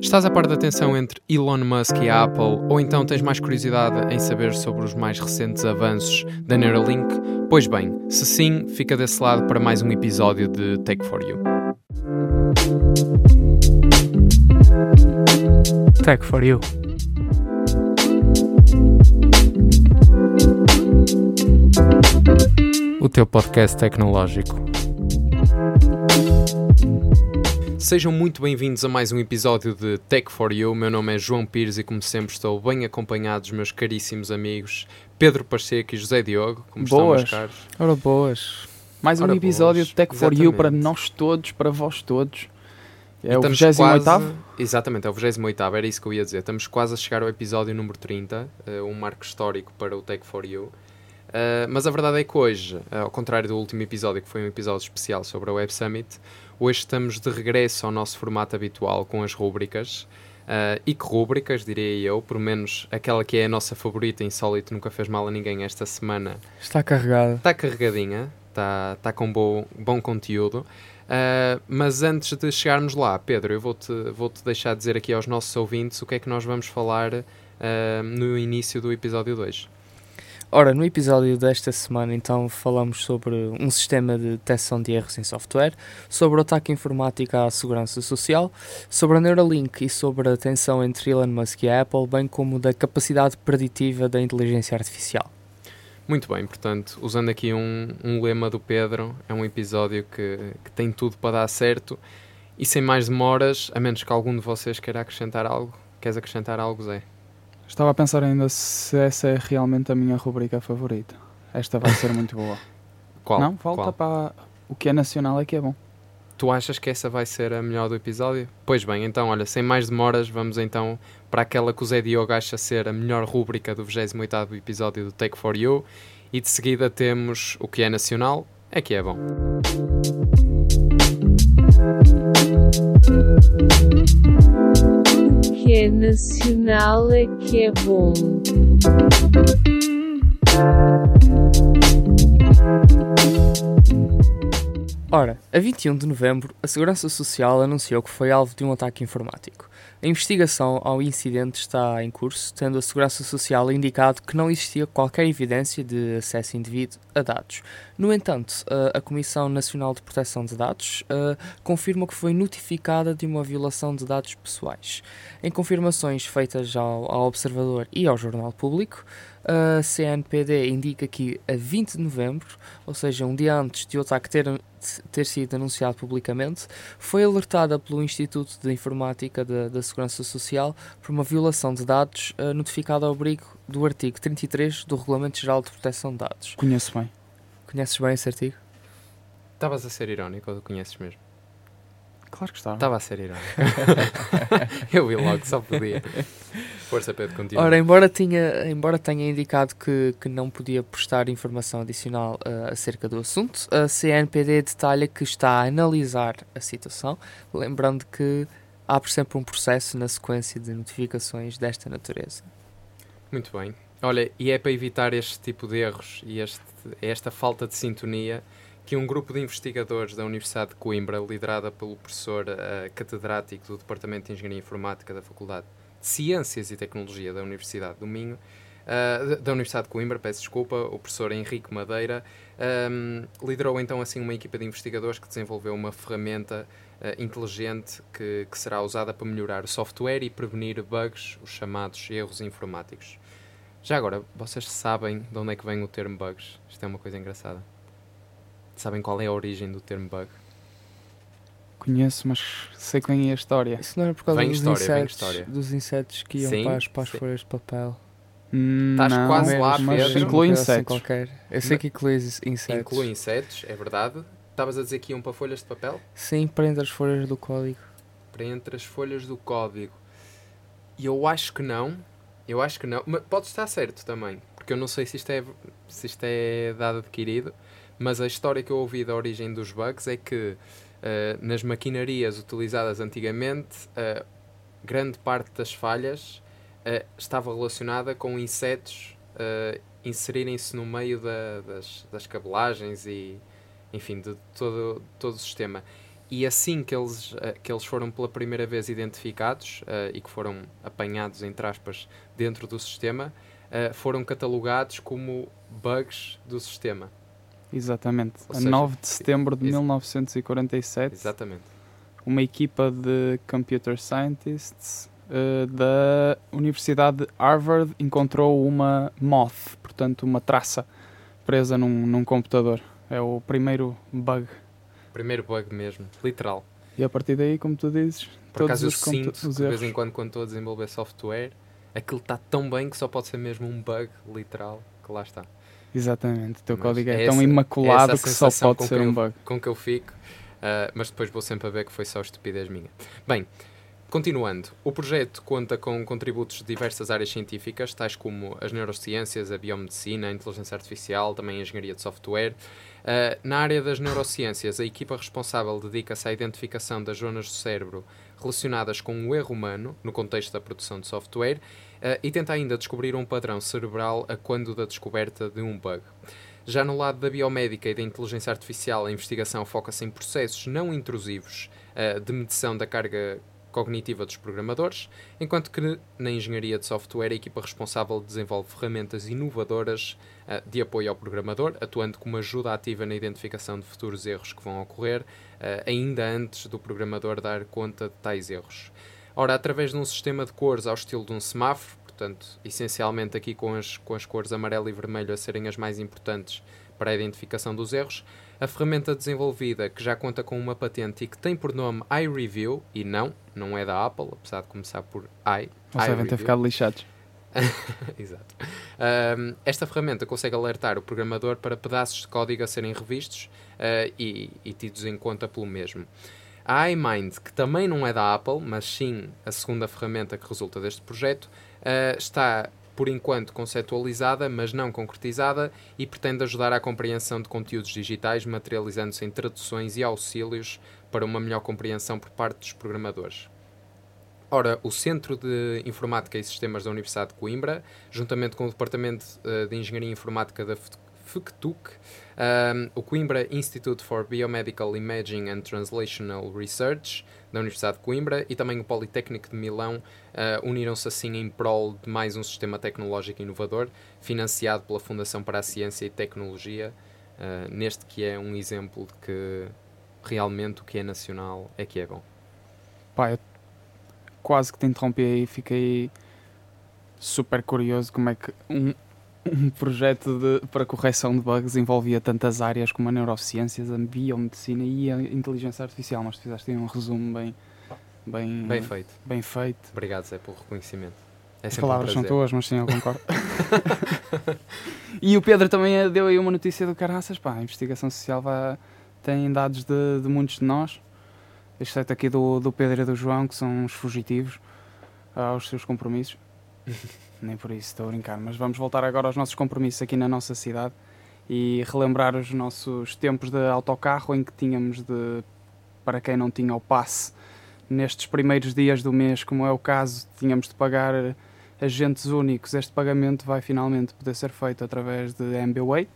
Estás a par da tensão entre Elon Musk e a Apple, ou então tens mais curiosidade em saber sobre os mais recentes avanços da Neuralink? Pois bem, se sim, fica desse lado para mais um episódio de Take for You. Tech for You. O teu podcast tecnológico. Sejam muito bem-vindos a mais um episódio de Tech for You. Meu nome é João Pires e, como sempre, estou bem acompanhado dos meus caríssimos amigos Pedro Pacheco e José Diogo. Como Boas. estão, meus caros? Ora boas. Mais um Ora episódio boas, de Tech for You para exatamente. nós todos, para vós todos. É E o estamos 28 quase- Exatamente, é o 28 era isso que eu ia dizer. Estamos quase a chegar ao episódio número 30, eh, um marco histórico para o Tech for You. Eh, mas a verdade é que hoje, eh, ao contrário do último episódio, que foi um episódio especial sobre a Web Summit, hoje estamos de regresso ao nosso formato habitual com as rúbricas. Eh, e que rúbricas, diria eu, pelo menos aquela que é a nossa favorita, insólito, nunca fez mal a ninguém esta semana, Está carregado. Está carregadinha, está tá com bom, bom conteúdo. Uh, mas antes de chegarmos lá, Pedro, eu vou-te vou -te deixar dizer aqui aos nossos ouvintes o que é que nós vamos falar uh, no início do episódio 2. Ora, no episódio desta semana, então, falamos sobre um sistema de detecção de erros em software, sobre o ataque informático à segurança social, sobre a Neuralink e sobre a tensão entre Elon Musk e a Apple, bem como da capacidade preditiva da inteligência artificial. Muito bem, portanto, usando aqui um, um lema do Pedro, é um episódio que, que tem tudo para dar certo. E sem mais demoras, a menos que algum de vocês queira acrescentar algo, queres acrescentar algo, Zé? Estava a pensar ainda se essa é realmente a minha rubrica favorita. Esta vai ser muito boa. Qual? Não, volta Qual? para o que é nacional é que é bom. Tu achas que essa vai ser a melhor do episódio? Pois bem, então, olha, sem mais demoras, vamos então para aquela que o Zé Diogo acha ser a melhor rúbrica do 28º episódio do Take For You. E de seguida temos o que é nacional, é que é bom. Que é nacional é que é bom. Ora, a 21 de novembro, a Segurança Social anunciou que foi alvo de um ataque informático. A investigação ao incidente está em curso, tendo a Segurança Social indicado que não existia qualquer evidência de acesso indevido a dados. No entanto, a, Comissão Nacional de Proteção de Dados confirma que foi notificada de uma violação de dados pessoais. Em confirmações feitas ao Observador e ao Jornal Público, a CNPD indica que a 20 de novembro, ou seja, um dia antes de o ataque ter, ter sido anunciado publicamente, foi alertada pelo Instituto de Informática da, da Segurança Social por uma violação de dados eh, notificada ao abrigo do artigo 33 do Regulamento Geral de Proteção de Dados. Conheço bem. Conheces bem esse artigo? Estavas a ser irónico ou conheces mesmo? Claro que está. Estava a ser irónico. Eu vi logo, só podia. Força, Pedro, continua. Ora, embora, tinha, embora tenha indicado que, que não podia prestar informação adicional eh, acerca do assunto, a CNPD detalha que está a analisar a situação, lembrando que há sempre um processo na sequência de notificações desta natureza. Muito bem. Olha, e é para evitar este tipo de erros e este, esta falta de sintonia que um grupo de investigadores da Universidade de Coimbra, liderada pelo professor eh, catedrático do Departamento de Engenharia Informática da Faculdade de Ciências e Tecnologia da Universidade do Minho, eh, da- da Universidade de Coimbra, peço desculpa, o professor Henrique Madeira, ehm, liderou então assim uma equipa de investigadores que desenvolveu uma ferramenta eh, inteligente que, que será usada para melhorar o software e prevenir bugs, os chamados erros informáticos. Já agora, vocês sabem de onde é que vem o termo bugs? Isto é uma coisa engraçada. Sabem qual é a origem do termo bug? Conheço, mas sei quem é a história. Isso não era por causa Vem dos, história, vem insetos, história. dos insetos que iam Sim, para as, para as folhas de papel? Hum, Estás não, quase lá, mas Pedro. inclui assim insetos. qualquer. Eu sei que inclui insetos. Inclui insetos, é verdade. Estavas a dizer que iam para folhas de papel? Sim, prende as folhas do código. Para entre as folhas do código. E eu acho que não. Eu acho que não. Mas pode estar certo também. Porque eu não sei se isto é, se isto é dado adquirido. Mas a história que eu ouvi da origem dos bugs é que nas maquinarias utilizadas antigamente, eh, grande parte das falhas eh, estava relacionada com insetos eh, inserirem-se no meio da- das, das cabelagens e, enfim, de todo, todo o sistema. e assim que eles, uh, que eles foram pela primeira vez identificados uh, e que foram apanhados, entre aspas, dentro do sistema, foram catalogados como bugs do sistema. Exatamente. Ou a seja, 9 de setembro de ex 1947. Exatamente. Uma equipa de computer scientists uh, da Universidade de Harvard encontrou uma moth, portanto, uma traça presa num, num computador. É o primeiro bug. Primeiro bug mesmo, literal. E a partir daí, como tu dizes, Por todos acaso os eu sinto de vez em quando, quando estou a desenvolver software, aquilo está tão bem que só pode ser mesmo um bug literal que lá está. Exatamente, o teu mas código é, é tão imaculado que só pode ser um bug. Com que eu fico, uh, mas depois vou sempre a ver que foi só estupidez minha. Bem, Continuando, o projeto conta com contributos de diversas áreas científicas, tais como as neurociências, a biomedicina, a inteligência artificial, também a engenharia de software. Uh, na área das neurociências, a equipa responsável dedica-se à identificação das zonas do cérebro relacionadas com o erro humano, no contexto da produção de software, e tenta ainda descobrir um padrão cerebral a quando da descoberta de um bug. Já no lado da biomédica e da inteligência artificial, a investigação foca-se em processos não intrusivos uh, de medição da carga cognitiva dos programadores, enquanto que na engenharia de software a equipa responsável desenvolve ferramentas inovadoras uh, de apoio ao programador, atuando como ajuda ativa na identificação de futuros erros que vão ocorrer, uh, ainda antes do programador dar conta de tais erros. Ora, através de um sistema de cores ao estilo de um semáforo, portanto, essencialmente aqui com as, com as cores amarelo e vermelho a serem as mais importantes para a identificação dos erros, a ferramenta desenvolvida, que já conta com uma patente e que tem por nome iReview, e não, não é da Apple, apesar de começar por i. Eles devem ter ficado lixados. Exato. Um, esta ferramenta consegue alertar o programador para pedaços de código a serem revistos uh, e, e tidos em conta pelo mesmo. A iMind, que também não é da Apple, mas sim a segunda ferramenta que resulta deste projeto, uh, está por enquanto conceptualizada, mas não concretizada, e pretende ajudar à compreensão de conteúdos digitais, materializando-se em traduções e auxílios para uma melhor compreensão por parte dos programadores. Ora, o Centro de Informática e Sistemas da Universidade de Coimbra, juntamente com o Departamento eh, de Engenharia Informática da FUCTUC, um, o Coimbra Institute for Biomedical Imaging and Translational Research, da Universidade de Coimbra, e também o Politécnico de Milão uh, uniram-se assim em prol de mais um sistema tecnológico inovador, financiado pela Fundação para a Ciência e Tecnologia, uh, neste que é um exemplo de que realmente o que é nacional é que é bom. Pá, eu quase que te interrompi aí, fiquei super curioso como é que um, um projeto de, para correção de bugs envolvia tantas áreas como a neurociências, a biomedicina e a inteligência artificial, mas fizeste um resumo bem, bem, bem feito. Bem feito. Obrigado, Zé, pelo reconhecimento. É As palavras um são tuas, mas sim, eu concordo. e o Pedro também deu aí uma notícia do caraças, pá, a investigação social vai, tem dados de, de muitos de nós, exceto aqui do, do Pedro e do João, que são os fugitivos aos seus compromissos. nem por isso estou a brincar, mas vamos voltar agora aos nossos compromissos aqui na nossa cidade e relembrar os nossos tempos de autocarro em que tínhamos de, para quem não tinha o passe, nestes primeiros dias do mês, como é o caso, tínhamos de pagar agentes únicos. Este pagamento vai finalmente poder ser feito através de MBWay.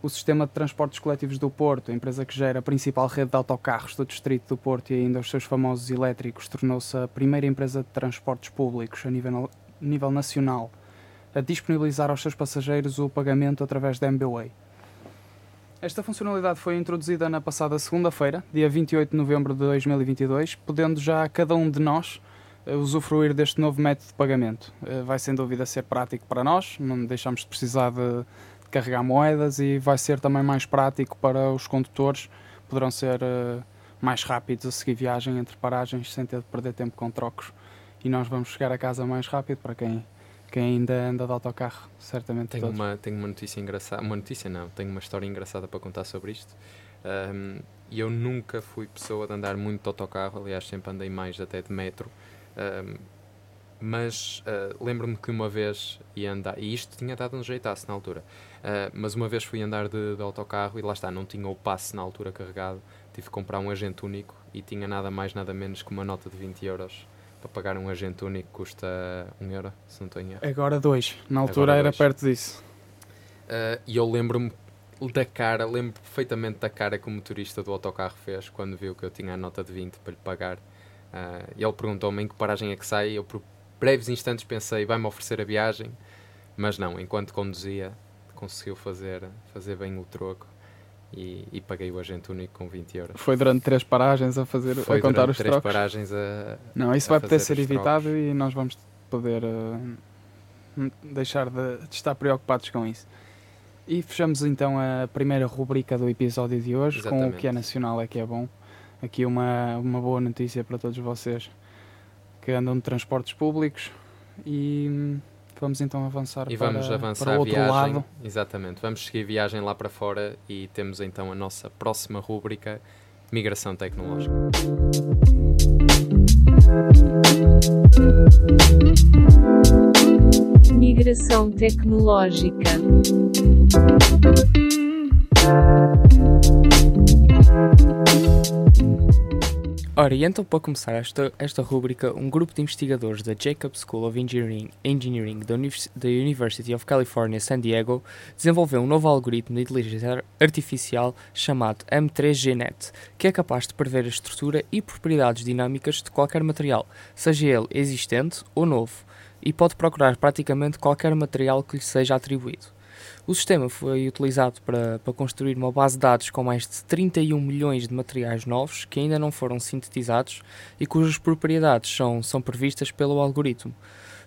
O sistema de transportes coletivos do Porto, a empresa que gera a principal rede de autocarros do distrito do Porto e ainda os seus famosos elétricos, tornou-se a primeira empresa de transportes públicos a nível nível nacional a disponibilizar aos seus passageiros o pagamento através da MBWay. Esta funcionalidade foi introduzida na passada segunda-feira, dia 28 de novembro de 2022, podendo já cada um de nós uh, usufruir deste novo método de pagamento. Uh, vai sem dúvida ser prático para nós, não deixamos de precisar de, carregar moedas e vai ser também mais prático para os condutores, poderão ser uh, mais rápidos a seguir viagem entre paragens sem ter de perder tempo com trocos e nós vamos chegar a casa mais rápido para quem, quem ainda anda de autocarro, certamente. Tenho uma, tenho uma notícia engraçada, uma notícia não, tenho uma história engraçada para contar sobre isto. Um, e eu nunca fui pessoa de andar muito de autocarro, aliás, sempre andei mais até de metro. Um, mas uh, lembro-me que uma vez ia andar, e isto tinha dado um jeitaço na altura, uh, mas uma vez fui andar de, de, autocarro e lá está, não tinha o passe na altura carregado, tive que comprar um agente único e tinha nada mais, nada menos que uma nota de 20 euros para pagar um agente único custa 1 um euro, se não tenho erro. Agora 2. Na altura Agora era dois. perto disso. Uh, e eu lembro-me da cara, lembro perfeitamente da cara que o motorista do autocarro fez quando viu que eu tinha a nota de 20 para lhe pagar. Ah, e ele perguntou-me em que paragem é que sai. Eu, por breves instantes, pensei, vai-me oferecer a viagem. Mas não, enquanto conduzia, conseguiu fazer, fazer bem o troco. E, e paguei o agente único com 20 euros. Foi durante três paragens a, fazer, Foi a contar durante os três trocos. paragens a. Não, isso a vai poder ser evitado trocos. e nós vamos poder eh, deixar de, de estar preocupados com isso. E fechamos então a primeira rubrica do episódio de hoje com o Exatamente. que é nacional é que é bom. Aqui uma, uma boa notícia para todos vocês que andam de transportes públicos e vamos então avançar E para, vamos avançar para o a outro viagem. lado. Exatamente, vamos seguir viagem lá para fora e temos então a nossa próxima rúbrica, Migração Tecnológica. Migração tecnológica. Ora, e então para começar esta, esta rúbrica, um grupo de investigadores da Jacob School of Engineering, Engineering da, Univers- da University of California, San Diego, desenvolveu um novo algoritmo de inteligência ar- artificial chamado M3GNet, que é capaz de prever a estrutura e propriedades dinâmicas de qualquer material, seja ele existente ou novo, e pode procurar praticamente qualquer material que lhe seja atribuído. O sistema foi utilizado para, para construir uma base de dados com mais de 31 milhões de materiais novos que ainda não foram sintetizados e cujas propriedades são, são previstas pelo algoritmo.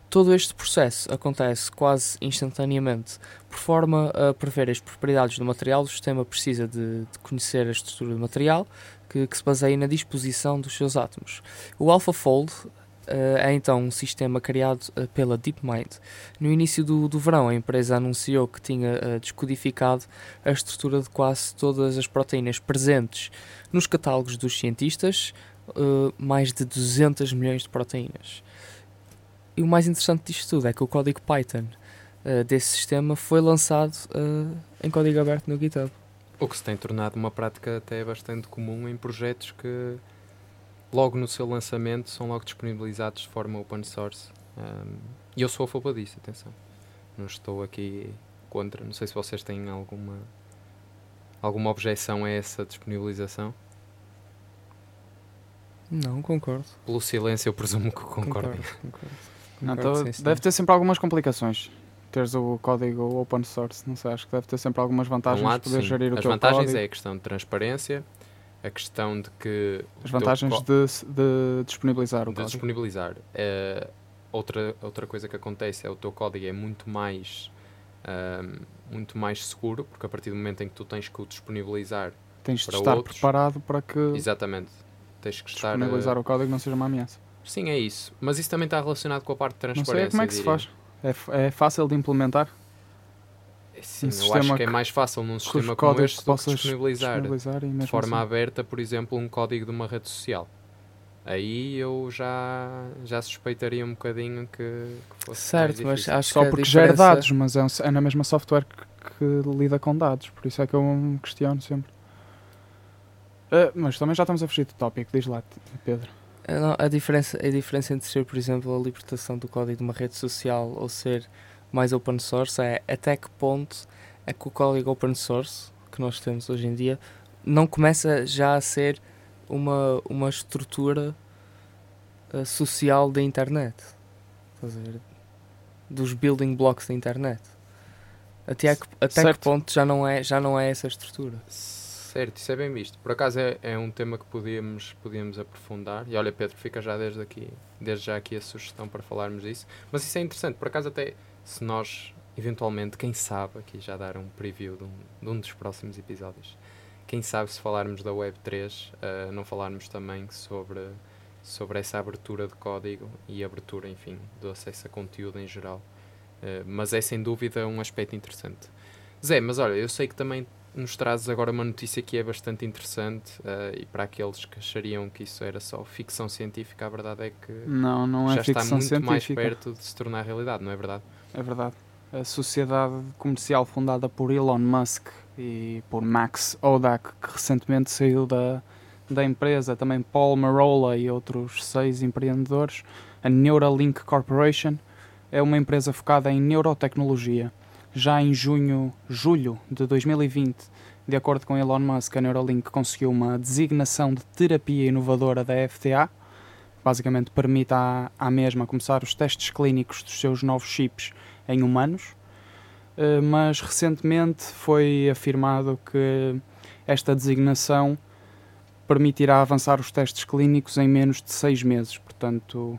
Todo este processo acontece quase instantaneamente. Por forma a prever as propriedades do material, o sistema precisa de, de conhecer a estrutura do material, que, que se baseia na disposição dos seus átomos. O AlphaFold é então um sistema criado eh, pela DeepMind. No início do, do verão, a empresa anunciou que tinha eh, descodificado a estrutura de quase todas as proteínas presentes nos catálogos dos cientistas, eh, mais de 200 milhões de proteínas. E o mais interessante disto tudo é que o código Python eh, desse sistema foi lançado eh, em código aberto no GitHub. O que se tem tornado uma prática até bastante comum em projetos que, logo no seu lançamento, são logo disponibilizados de forma open source. Um, e eu sou a favor disso, atenção. Não estou aqui contra. Não sei se vocês têm alguma, alguma objeção a essa disponibilização. Não, concordo. Pelo silêncio, eu presumo que concordem. Concordo, concordo. Não, Concordo, tô- sim, deve ter sempre algumas complicações. Teres o código open source, não sei, acho que deve ter sempre algumas um vantagens lado, poder sim. gerir o As teu vantagens código. é a questão de transparência, a questão de que. As vantagens de, de disponibilizar o de código. disponibilizar. Eh, outra, outra coisa que acontece é o teu código é muito mais, ahm, muito mais seguro, porque a partir do momento em que tu tens que o disponibilizar, Tens de estar outros. preparado para que exatamente, tens que estar. disponibilizar eh, o código não seja uma ameaça. Sim, é isso. Mas isso também está relacionado com a parte de Não transparência. sei como é que se faz. É, é fácil de implementar? Sim, Um eu sistema acho que é mais fácil num sistema como este que disponibilizar disponibilizar de forma assim- aberta, por exemplo, um código de uma rede social. Aí eu já, já suspeitaria um bocadinho que, que fosse Certo, mas acho Só que a porque gera diferença- dados, mas é, um- é na mesma software que, que lida com dados, por isso é que eu me questiono sempre. Ah, mas também já estamos a fugir do tópico, diz lá, Pedro. A, não, a diferença, a diferença entre ser, por exemplo, a libertação do código de uma rede social ou ser mais open source é até que ponto é que o código open source que nós temos hoje em dia não começa já a ser uma, uma estrutura eh, social da internet. Dos building blocks da internet. Até, que, até que ponto já não, é, já não é essa estrutura? Certo, isso é bem visto. Por acaso é, é um tema que podíamos, podíamos aprofundar. E olha, Pedro, fica já desde aqui, desde já aqui a sugestão para falarmos disso. Mas isso é interessante. Por acaso até se nós, eventualmente, quem sabe, aqui já dar um preview de um, de um dos próximos episódios. Quem sabe se falarmos da Web3, eh, não falarmos também sobre, sobre essa abertura de código e abertura, enfim, do acesso a conteúdo em geral. Eh, mas é sem dúvida um aspecto interessante. Zé, mas olha, eu sei que também nos trazes agora uma notícia que é bastante interessante eh, e para aqueles que achariam que isso era só ficção científica, a verdade é que Não, não é já está muito mais científica. perto de se tornar realidade, não é verdade? É verdade. A sociedade comercial fundada por Elon Musk e por Max Odak, que recentemente saiu da, da empresa, também Paul Marola e outros seis empreendedores, a Neuralink Corporation, é uma empresa focada em neurotecnologia. Já em junho, julho de 2020, de acordo com Elon Musk, a Neuralink conseguiu uma designação de terapia inovadora da FDA. Basicamente permite à, à mesma começar os testes clínicos dos seus novos chips em humanos. Uh, mas recentemente foi afirmado que esta designação permitirá avançar os testes clínicos em menos de seis meses. Portanto,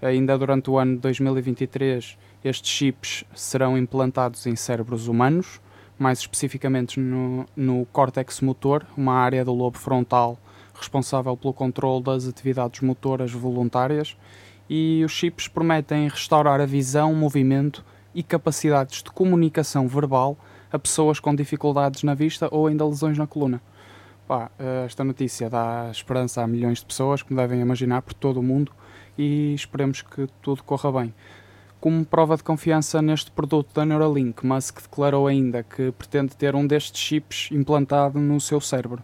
ainda durante o ano de 2023, estes chips serão implantados em cérebros humanos, mais especificamente no, no córtex motor, uma área do lobo frontal responsável pelo controle das atividades motoras voluntárias. E os chips prometem restaurar a visão, movimento e capacidades de comunicação verbal a pessoas com dificuldades na vista ou ainda lesões na coluna. Pá, esta notícia dá esperança a milhões de pessoas, como devem imaginar, por todo o mundo e esperemos que tudo corra bem. Como prova de confiança neste produto da Neuralink, Musk declarou ainda que pretende ter um destes chips implantado no seu cérebro.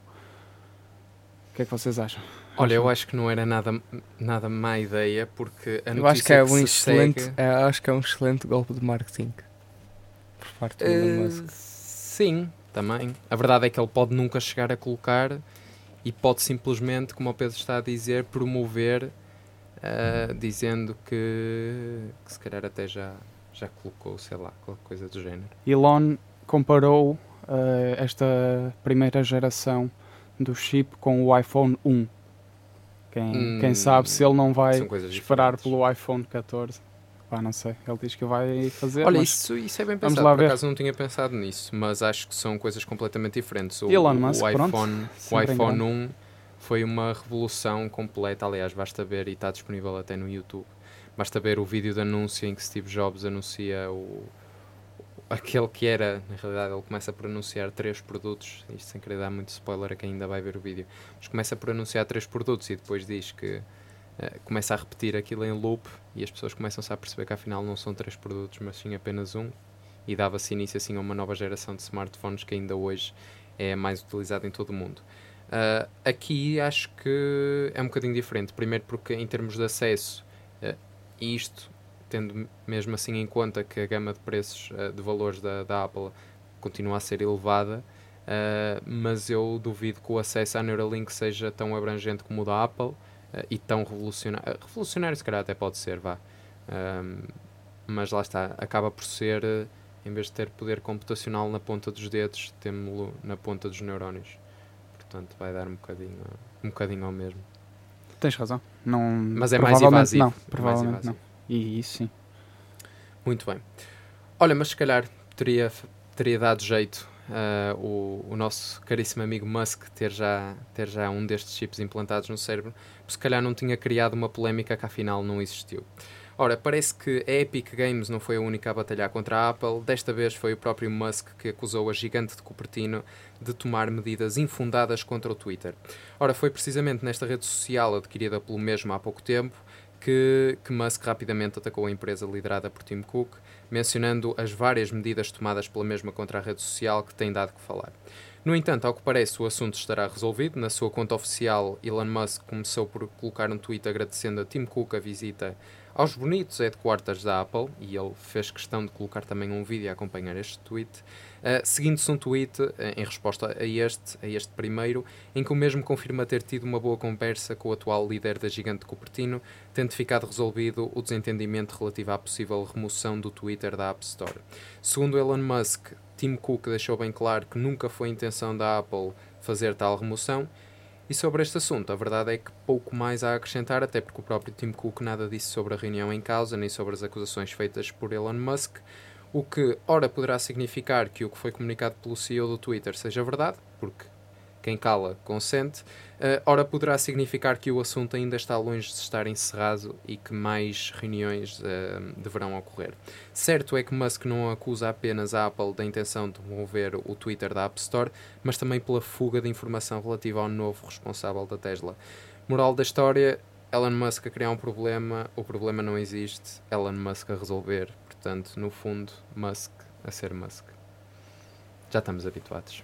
O que é que vocês acham? Olha, eu acho que não era nada, nada má ideia, porque a notícia eu acho que é que um excelente, segue- é, acho que é um excelente golpe de marketing por parte do Elon Eh, Musk. Sim, também. A verdade é que ele pode nunca chegar a colocar e pode simplesmente, como o Pedro está a dizer, promover, ah, dizendo que, que se calhar até já, já colocou, sei lá, qualquer coisa do género. Elon comparou eh, esta primeira geração do chip com o iPhone 1. Quem, Hum, quem sabe se ele não vai esperar diferentes. pelo iPhone 14. Pá, não sei. Ele diz que vai fazer. Olha, isso, isso é bem vamos pensado. lá Por ver. acaso não tinha pensado nisso, mas acho que são coisas completamente diferentes. O, Elon o- Musk, o pronto, iPhone, o sempre em iPhone grande. 1 foi uma revolução completa. Aliás, basta ver e está disponível até no YouTube. Basta ver o vídeo de anúncio em que Steve Jobs anuncia o aquele que era, na realidade, ele começa por anunciar três produtos. Isto sem querer dar muito spoiler a quem ainda vai ver o vídeo, mas começa por anunciar três produtos e depois diz que eh, começa a repetir aquilo em loop e as pessoas começam-se a perceber que afinal não são três produtos, mas sim apenas um. E dava-se início assim a uma nova geração de smartphones que ainda hoje é mais utilizada em todo o mundo. Ah, aqui acho que é um bocadinho diferente. Primeiro porque em termos de acesso, e isto tendo mesmo assim em conta que a gama de preços ah, de valores da, da Apple continua a ser elevada, ah, mas eu duvido que o acesso à Neuralink seja tão abrangente como o da Apple ah, e tão revolucionário. revolucionário se calhar até pode ser, vá. Ahm, mas lá está, acaba por ser, eh, em vez de ter poder computacional na ponta dos dedos, temos-lo na ponta dos neurónios. Portanto, vai dar um bocadinho, um bocadinho ao mesmo. tens razão. Não, Mas é mais provavelmente invasivo. Não, é mais provavelmente invasivo. não. E isso. Muito bem. Olha, mas se calhar teria, teria dado jeito ah, o, o nosso caríssimo amigo Musk ter já, ter já um destes chips implantados no cérebro, se calhar não tinha criado uma polémica que afinal não existiu. Ora, parece que a Epic Games não foi a única a batalhar contra a Apple, desta vez foi o próprio Musk que acusou a gigante de Cupertino de tomar medidas infundadas contra o Twitter. Ora, foi precisamente nesta rede social adquirida pelo mesmo há pouco tempo que, que Musk rapidamente atacou a empresa liderada por Tim Cook, mencionando as várias medidas tomadas pela mesma contra a rede social que tem dado que falar. No entanto, ao que parece, o assunto estará resolvido. Na sua conta oficial, Elon Musk começou por colocar um tweet agradecendo a Tim Cook a visita aos bonitos headquarters da Apple, e ele fez questão de colocar também um vídeo a acompanhar este tweet, uh, seguindo-se um tweet uh, em resposta a este, a este primeiro, em que o mesmo confirma ter tido uma boa conversa com o atual líder da gigante Cupertino, tendo ficado resolvido o desentendimento relativo à possível remoção do Twitter da App Store. Segundo Elon Musk, Tim Cook deixou bem claro que nunca foi intenção da Apple fazer tal remoção. E sobre este assunto, a verdade é que pouco mais há a acrescentar, até porque o próprio Tim Cook nada disse sobre a reunião em causa, nem sobre as acusações feitas por Elon Musk, o que, ora, poderá significar que o que foi comunicado pelo CEO do Twitter seja verdade, porque quem cala consente, uh, ora, poderá significar que o assunto ainda está longe de estar encerrado e que mais reuniões uh, deverão ocorrer. Certo é que Musk não acusa apenas a Apple da intenção de remover o Twitter da App Store, mas também pela fuga de informação relativa ao novo responsável da Tesla. Moral da história: Elon Musk a criar um problema, o problema não existe, Elon Musk a resolver. Portanto, no fundo, Musk a ser Musk. Já estamos habituados.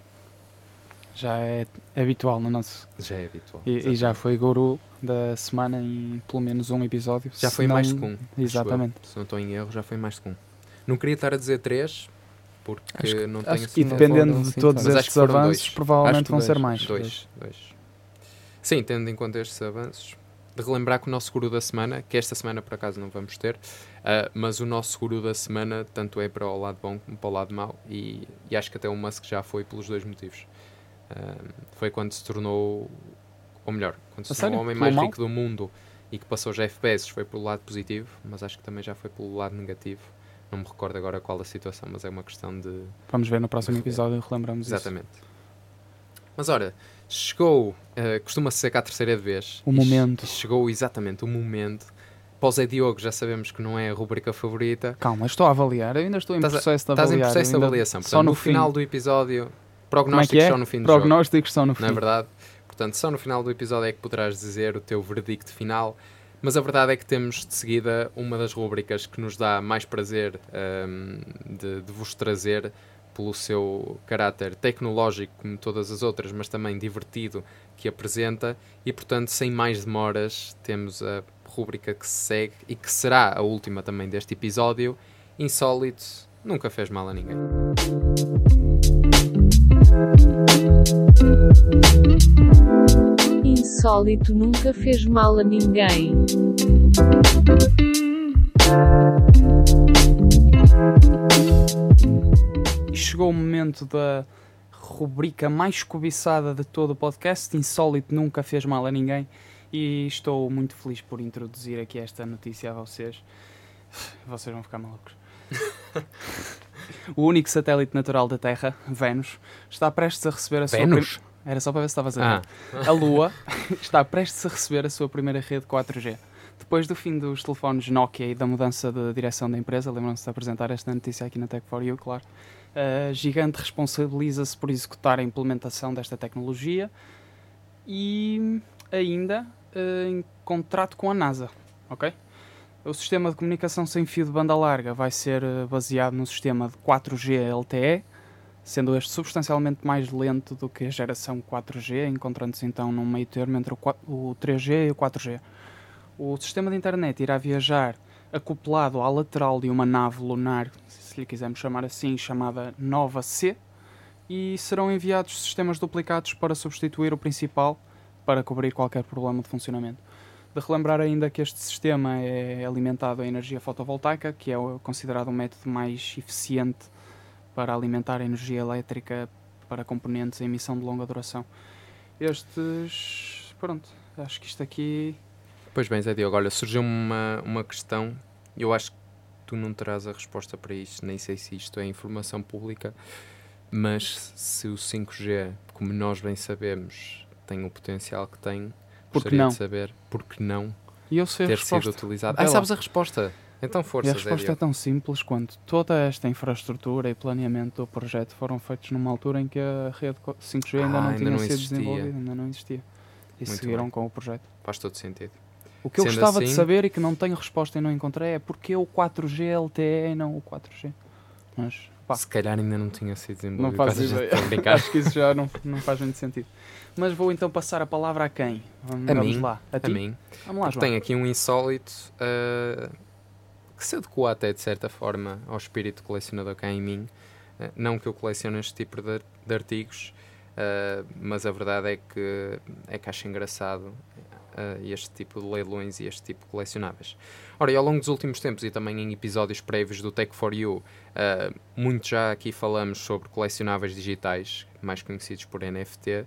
Já é habitual no nosso. Já é habitual. E, e já foi guru da semana em pelo menos um episódio. Já foi não- mais de um. eu. Exatamente. Se não estou em erro, já foi mais de um. Não queria estar a dizer três, porque Acho não tenho que E não dependendo de assim todos. Mas estes avanços, dois. provavelmente vão ser dois. mais. Dois, dois. Sim, tendo em conta estes avanços, de relembrar que o nosso guru da semana, que esta semana por acaso não vamos ter, ah, mas o nosso guru da semana tanto é para o lado bom como para o lado mau, e, e acho que até o Musk já foi pelos dois motivos. Ah, foi quando se tornou, ou melhor, quando se A tornou sério? o homem mais rico do mundo e que passou já FPS, foi pelo lado positivo, mas acho que também já foi pelo lado negativo. Não me recordo agora qual a situação, mas é uma questão de, Vamos ver no próximo episódio, relembramos isso. Exatamente. Mas ora, chegou, eh, costuma-se ser cá a terceira vez. O momento. che- Chegou exatamente o momento. O Zé Diogo já sabemos que não é a rubrica favorita. Calma, estou a avaliar, eu ainda estou em Estás a- processo de Estás em processo de avaliação. Só Portanto, no, no, fim. final do episódio, Como é que prognósticos é? só no fim do jogo. Prognósticos só no fim. Não é verdade? Portanto, só no final do episódio é que poderás dizer o teu verdicto final. Mas a verdade é que temos de seguida uma das rubricas que nos dá mais prazer ahm, de, de vos trazer pelo seu caráter tecnológico, como todas as outras, mas também divertido que apresenta. E portanto, sem mais demoras, temos a rubrica que se segue e que será a última também deste episódio. Insólito, nunca fez mal a ninguém. Insólito nunca fez mal a ninguém. E chegou o momento da rubrica mais cobiçada de todo o podcast. Insólito nunca fez mal a ninguém. E estou muito feliz por introduzir aqui esta notícia a vocês. Vocês vão ficar malucos. o único satélite natural da Terra, Vênus, está prestes a receber a sua. Vênus? prim- Era só para ver se estavas a ver. Ah, A Lua está prestes a receber a sua primeira rede 4G. Depois do fim dos telefones Nokia e da mudança de direção da empresa, lembram-se de apresentar esta notícia aqui na Tech4U, claro, a Gigante responsabiliza-se por executar a implementação desta tecnologia e ainda eh, em contrato com a NASA, ok? O sistema de comunicação sem fio de banda larga vai ser eh, baseado no sistema de 4G LTE, sendo este substancialmente mais lento do que a geração 4G, encontrando-se então num meio termo entre o 3G e o 4G. O sistema de internet irá viajar acoplado à lateral de uma nave lunar, se lhe quisermos chamar assim, chamada Nova C, e serão enviados sistemas duplicados para substituir o principal para cobrir qualquer problema de funcionamento. De relembrar ainda que este sistema é alimentado a energia fotovoltaica, que é considerado o método mais eficiente para alimentar a energia elétrica para componentes em emissão de longa duração. Estes. Pronto, acho que isto aqui. Pois bem, Zé Diogo, olha, surgiu uma, uma questão, eu acho que tu não terás a resposta para isto, nem sei se isto é informação pública, mas se o 5G, como nós bem sabemos, tem o potencial que tem, Por que gostaria não? de saber por que não E eu sei a ter sido utilizado. Ah, sabes a resposta? Então E força, a Zé resposta é tão simples quanto toda esta infraestrutura e planeamento do projeto foram feitos numa altura em que a rede co- 5G ainda Ah, não ainda tinha não sido existia. desenvolvida, ainda não existia. E Muito seguiram bem. com o projeto. Faz todo sentido. O que eu Sendo gostava de assim- saber e que não tenho resposta e não encontrei é porque o 4G LTE e não o 4G. Mas, pá, Se calhar ainda não tinha sido não desenvolvido. faz quase já ideia. Acho que isso já não, não faz muito sentido. Mas vou então passar a palavra a quem? Vamos, A vamos mim, lá. A, A mim. Vamos lá, João. tem aqui um insólito ah, que se adequa até de certa forma ao espírito colecionador que há em mim. Ah, não que eu colecione este tipo de, de artigos, ah, mas a verdade é que, é que acho engraçado ah, este tipo de leilões e este tipo de colecionáveis. Ora, e ao longo dos últimos tempos e também em episódios prévios do Tech for You, ah, muito já aqui falamos sobre colecionáveis digitais, mais conhecidos por NFT.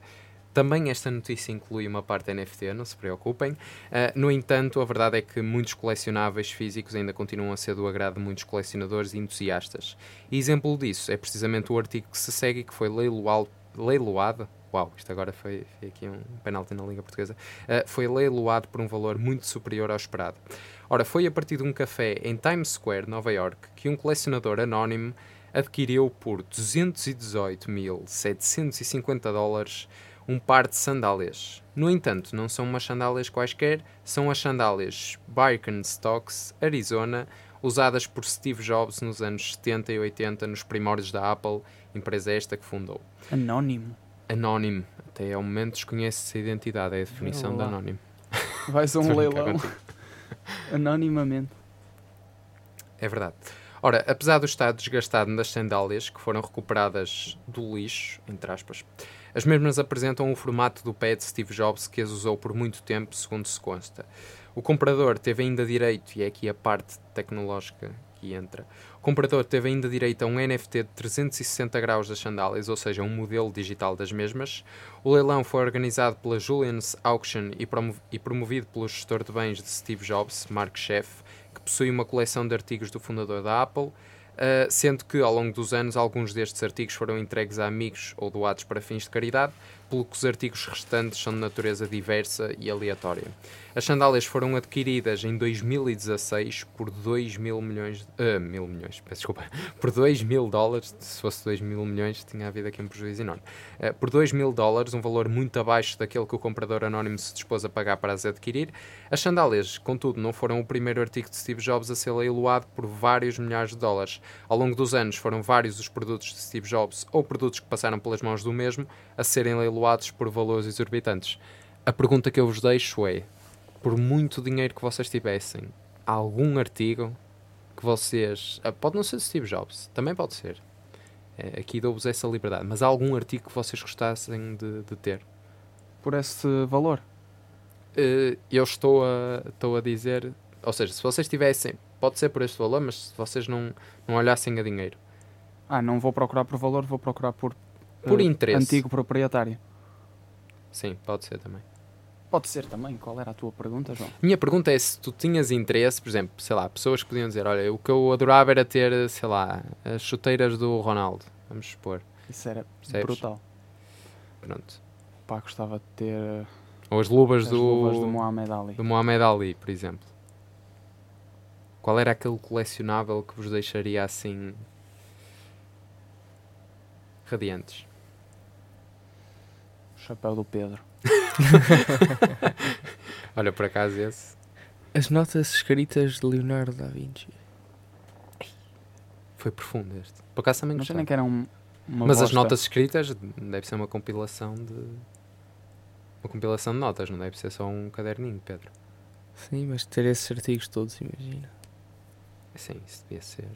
Também esta notícia inclui uma parte NFT, não se preocupem. Uh, no entanto, a verdade é que muitos colecionáveis físicos ainda continuam a ser do agrado de muitos colecionadores e entusiastas. E exemplo disso é precisamente o artigo que se segue que foi leiloado. leiloado Uau, isto agora foi, foi aqui um penalti na Liga Portuguesa. Uh, foi leiloado por um valor muito superior ao esperado. Ora, foi a partir de um café em Times Square, Nova York, que um colecionador anónimo adquiriu por 218.750 dólares um par de sandálias. No entanto, não são umas sandálias quaisquer, são as sandálias Birkenstocks Arizona, usadas por Steve Jobs nos anos 70 e 80 nos primórdios da Apple, empresa esta que fundou. Anónimo. Anónimo, até ao momento desconhece-se a identidade, é a definição de anónimo. Vais a um leilão. Anonimamente. É verdade. Ora, apesar do estado desgastado das sandálias, que foram recuperadas do lixo, entre aspas, as mesmas apresentam o formato do pé de Steve Jobs que as usou por muito tempo, segundo se consta. O comprador teve ainda direito, e é aqui a parte tecnológica que entra, o comprador teve ainda direito a um NFT de 360 graus das sandálias, ou seja, um modelo digital das mesmas. O leilão foi organizado pela Julian's Auction e, promo promovido pelo gestor de bens de Steve Jobs, Mark Scheff, que possui uma coleção de artigos do fundador da Apple, uh, sendo que ao longo dos anos alguns destes artigos foram entregues a amigos ou doados para fins de caridade, pelo que os artigos restantes são de natureza diversa e aleatória. As sandálias foram adquiridas em 2016 por 2 mil milhões. Uh, mil milhões, peço desculpa. Por 2 mil dólares. Se fosse 2 mil milhões, tinha havido aqui um prejuízo enorme. Uh, por 2 mil dólares, um valor muito abaixo daquele que o comprador anónimo se dispôs a pagar para as adquirir. As sandálias, contudo, não foram o primeiro artigo de Steve Jobs a ser leiloado por vários milhares de dólares. Ao longo dos anos, foram vários os produtos de Steve Jobs ou produtos que passaram pelas mãos do mesmo a serem leiloados por valores exorbitantes. A pergunta que eu vos deixo é: por muito dinheiro que vocês tivessem, algum artigo que vocês. ah, Pode não ser Steve Jobs, também pode ser. É, aqui dou-vos essa liberdade, mas há algum artigo que vocês gostassem de, de ter? Por esse valor. Eh, eu estou a, estou a dizer. Ou seja, se vocês tivessem. Pode ser por este valor, mas se vocês não, não olhassem a dinheiro. Ah, não vou procurar por valor, vou procurar por, Por eh, interesse. antigo proprietário. Sim, pode ser também. Pode ser também. Qual era a tua pergunta, João? Minha pergunta é se tu tinhas interesse, por exemplo, sei lá, pessoas que podiam dizer: Olha, o que eu adorava era ter, sei lá, as chuteiras do Ronaldo. Vamos supor. Isso era Percebes? brutal. Pronto. Pá, gostava de ter Ou as luvas, as do, luvas do Mohamed Ali. do Mohamed Ali, por exemplo. Qual era aquele colecionável que vos deixaria assim. radiantes? Chapéu do Pedro. Olha, por acaso esse. As notas escritas de Leonardo da Vinci. Foi profundo este. Por acaso também gostei. nem que era um, uma Mas as bosta. notas escritas deve ser uma compilação de. Uma compilação de notas, não deve ser só um caderninho, Pedro. Sim, mas ter esses artigos todos, imagina. Sim, isso devia ser.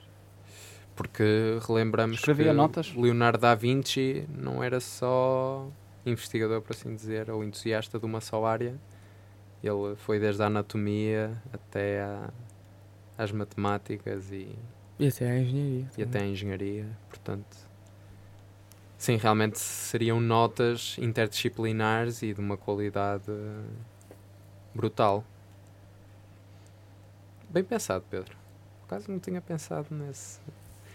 Porque relembramos Escrevia que notas? Leonardo da Vinci não era só investigador, por assim dizer, ou entusiasta de uma só área. Ele foi desde a anatomia até a- às matemáticas e, E até a engenharia. e também. até a engenharia. Portanto, sim, realmente seriam notas interdisciplinares e de uma qualidade brutal. Bem pensado, Pedro. Por acaso não tinha pensado nesse.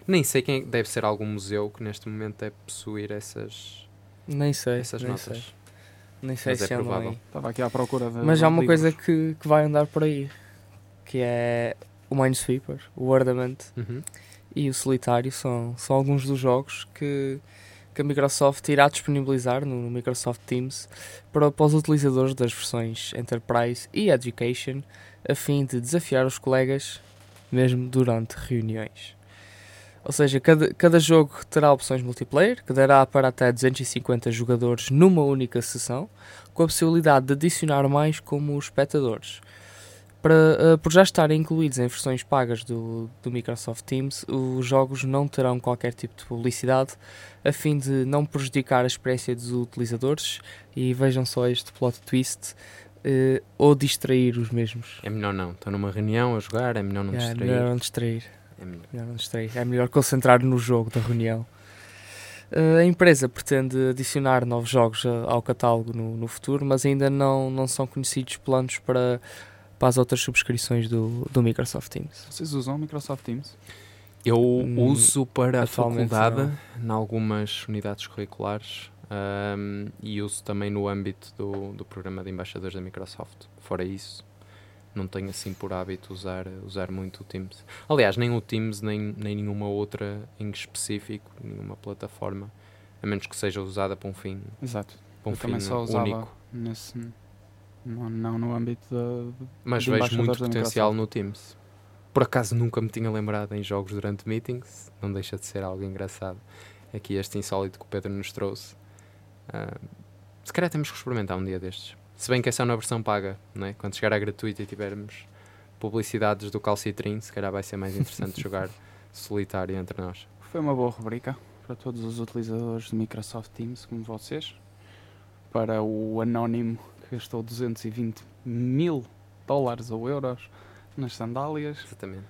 Nem sei quem é- deve ser algum museu que neste momento deve possuir essas, Nem sei. essas nem notas. sei. Nem sei Mas é se andam provável. aí. Estava aqui à procura de. Mas há uma livros. coisa que, que vai andar por aí. Que é o Minesweeper, o Wordament Uhum. e o Solitário. São, são alguns dos jogos que, que a Microsoft irá disponibilizar no, no Microsoft Teams para, para os utilizadores das versões Enterprise e Education, a fim de desafiar os colegas mesmo durante reuniões. Ou seja, cada, cada jogo terá opções multiplayer, que dará para até 250 jogadores numa única sessão, com a possibilidade de adicionar mais como espectadores. Para, eh, por já estarem incluídos em versões pagas do, do Microsoft Teams, os jogos não terão qualquer tipo de publicidade, a fim de não prejudicar a experiência dos utilizadores, e vejam só este plot twist, eh, ou distrair os mesmos. É melhor não. Estou numa reunião a jogar, é melhor não É, distrair. melhor não distrair. É melhor. Melhor não distrair. É melhor concentrar no jogo da reunião. Uh, a empresa pretende adicionar novos jogos uh, ao catálogo no, no futuro, mas ainda não, não são conhecidos planos para, para as outras subscrições do, do Microsoft Teams. Vocês usam o Microsoft Teams? Eu Hum, uso para a faculdade, em algumas unidades curriculares, ahm, e uso também no âmbito do, do programa de embaixadores da Microsoft. Fora isso, não tenho assim por hábito usar, usar muito o Teams. Aliás, nem o Teams, nem, nem nenhuma outra em específico, nenhuma plataforma, a menos que seja usada para um fim, Exato. para um Eu fim também só usava único. nesse. Não, não no âmbito da. Mas vejo muito potencial no Teams. Por acaso nunca me tinha lembrado em jogos durante meetings, não deixa de ser algo engraçado. Aqui este insólito que o Pedro nos trouxe. Ah, se calhar temos que experimentar um dia destes. Se bem que é só na versão paga, não é? quando chegar à gratuita e tivermos publicidades do Calcitrin, se calhar vai ser mais interessante jogar solitário entre nós. Foi uma boa rubrica para todos os utilizadores de Microsoft Teams, como vocês. Para o anónimo que gastou 220 mil dólares ou euros nas sandálias. Exatamente.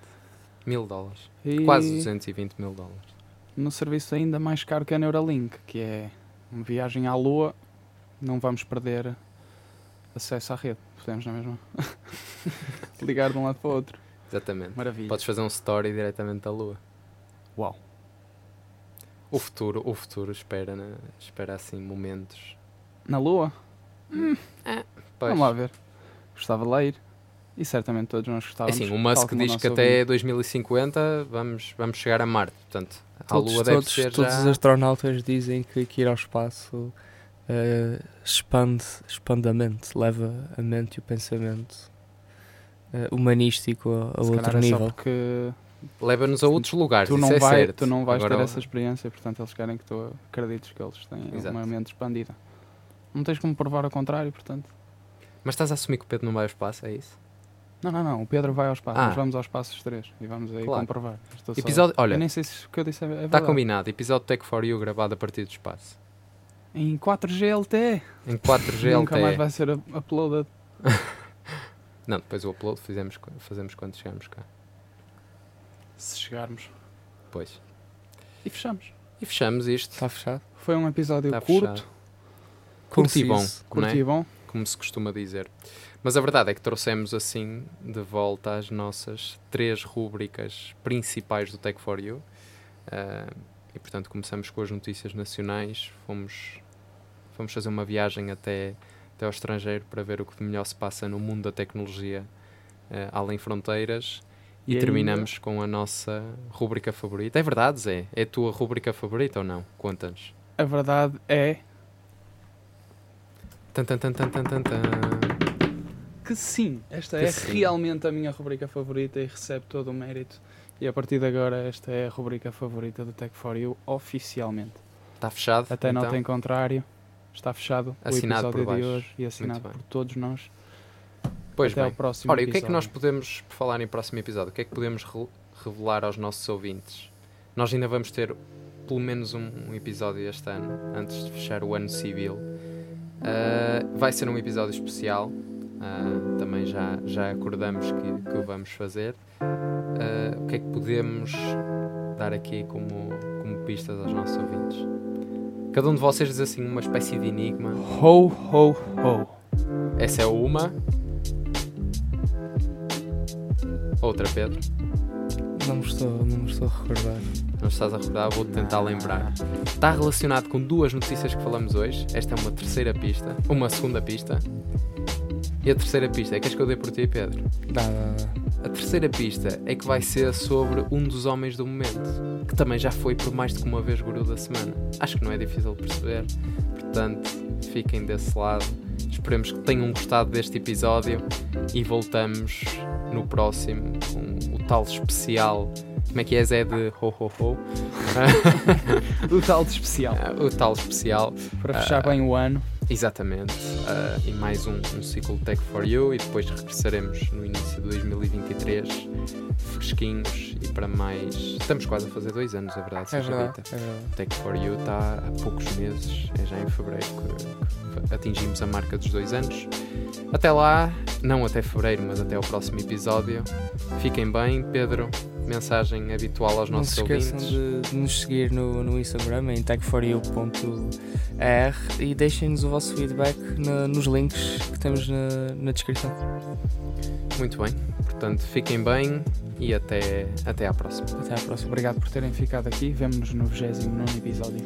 Mil dólares. E Quase 220 mil dólares. no serviço ainda mais caro que a Neuralink, que é uma viagem à Lua, não vamos perder acesso à rede. Podemos, não é mesmo? Ligar de um lado para o outro. Exatamente. Maravilha. Podes fazer um story diretamente da Lua. Uau. O futuro, o futuro espera, né? espera assim momentos. Na Lua? Pois. Vamos lá ver. Gostava de lá ir. E certamente todos nós É gostávamos. assim, o Musk diz que ouvinte. até 2050 vamos, vamos chegar a Marte. Portanto, a Todos, Lua deve todos, ser todos já... os astronautas dizem que, que ir ao espaço eh, expande, expande a mente, leva a mente e o pensamento eh, humanístico a, a outro é só nível. porque Leva-nos a outros lugares, tu isso não, é vai, certo. tu não vais Agora, ter essa experiência, portanto eles querem que tu acredites que eles têm Exato. uma mente expandida. Não tens como provar ao contrário, portanto. Mas estás a assumir que o Pedro não vai ao espaço, é isso? Não, não, não. O Pedro vai ao espaço. Ah. Nós vamos ao espaço os três e vamos aí Claro. comprovar. Estou só- Episódio, Eu olha, nem sei se o que eu disse é, é está verdade. combinado. Episódio Tech for You gravado a partir do espaço. Em 4G LTE. Em 4G Nunca mais vai ser up- uploaded. Não, depois o upload fizemos, fazemos quando chegarmos cá. Se chegarmos. Pois. E fechamos. E fechamos isto. Está fechado? Foi um episódio Está curto, fechado. Curto e bom, curto é? bom. como se costuma dizer. Mas a verdade é que trouxemos assim de volta as nossas três rúbricas principais do Tech for You. Ah, e portanto começamos com as notícias nacionais. Fomos, fomos fazer uma viagem até, até ao estrangeiro para ver o que de melhor se passa no mundo da tecnologia ah, além fronteiras. E, E ainda- terminamos com a nossa rúbrica favorita. É verdade, Zé? É a tua rúbrica favorita ou não? Conta-nos. A verdade é Tan, tan, tan, tan, tan, tan, que sim. Esta Que é sim. realmente a minha rubrica favorita e recebe todo o mérito. E a partir de agora, esta é a rubrica favorita do Tech for You oficialmente. Está fechado? Até então? nota em contrário, está fechado Assinado o por episódio de baixo. hoje e assinado por todos nós. Pois Até bem. ao próximo Ora, e o que é que nós podemos, por falar em próximo episódio, o que é que podemos re- revelar aos nossos ouvintes? Nós ainda vamos ter pelo menos um, um episódio este ano, antes de fechar o ano civil. Ah, vai ser um episódio especial, ah, também já, já acordamos que, que o vamos fazer. Ah, o que é que podemos dar aqui como, como pistas aos nossos ouvintes? Cada um de vocês diz assim uma espécie de enigma. Ho, ho, ho. Essa é uma. Outra, Pedro. Não me estou, não me estou a recordar. Não estás a recordar, vou tentar lembrar. Está relacionado com duas notícias que falamos hoje. Esta é uma terceira pista, uma segunda pista. E a terceira pista é que que eu dei por ti, Pedro? Dá, dá, dá. A terceira pista é que vai ser sobre um dos homens do momento, que também já foi por mais do que uma vez guru da semana. Acho que não é difícil de perceber. Portanto, fiquem desse lado. Esperemos que tenham gostado deste episódio e voltamos no próximo com o tal especial. Como é que é, Zé de ho ho ho? O tal de especial. O tal especial, Para fechar bem o ano. Exatamente. Ah, e mais um, um ciclo Tech for You. E depois regressaremos no início de 2023, fresquinhos e para mais. Estamos quase a fazer dois anos, é verdade, É seja verdade, dita. é verdade. Tech for You está há poucos meses, é já em fevereiro que, que atingimos a marca dos dois anos. Até lá, não até fevereiro, mas até ao próximo episódio. Fiquem bem, Pedro. Mensagem habitual aos Não nossos se esqueçam ouvintes. de, nos seguir no, no Instagram em tech4u.r e deixem-nos o vosso feedback na- nos links que temos na, na descrição. Muito bem. Portanto, fiquem bem e até, até à próxima. Até à próxima. Obrigado por terem ficado aqui. Vemo-nos no 29 episódio.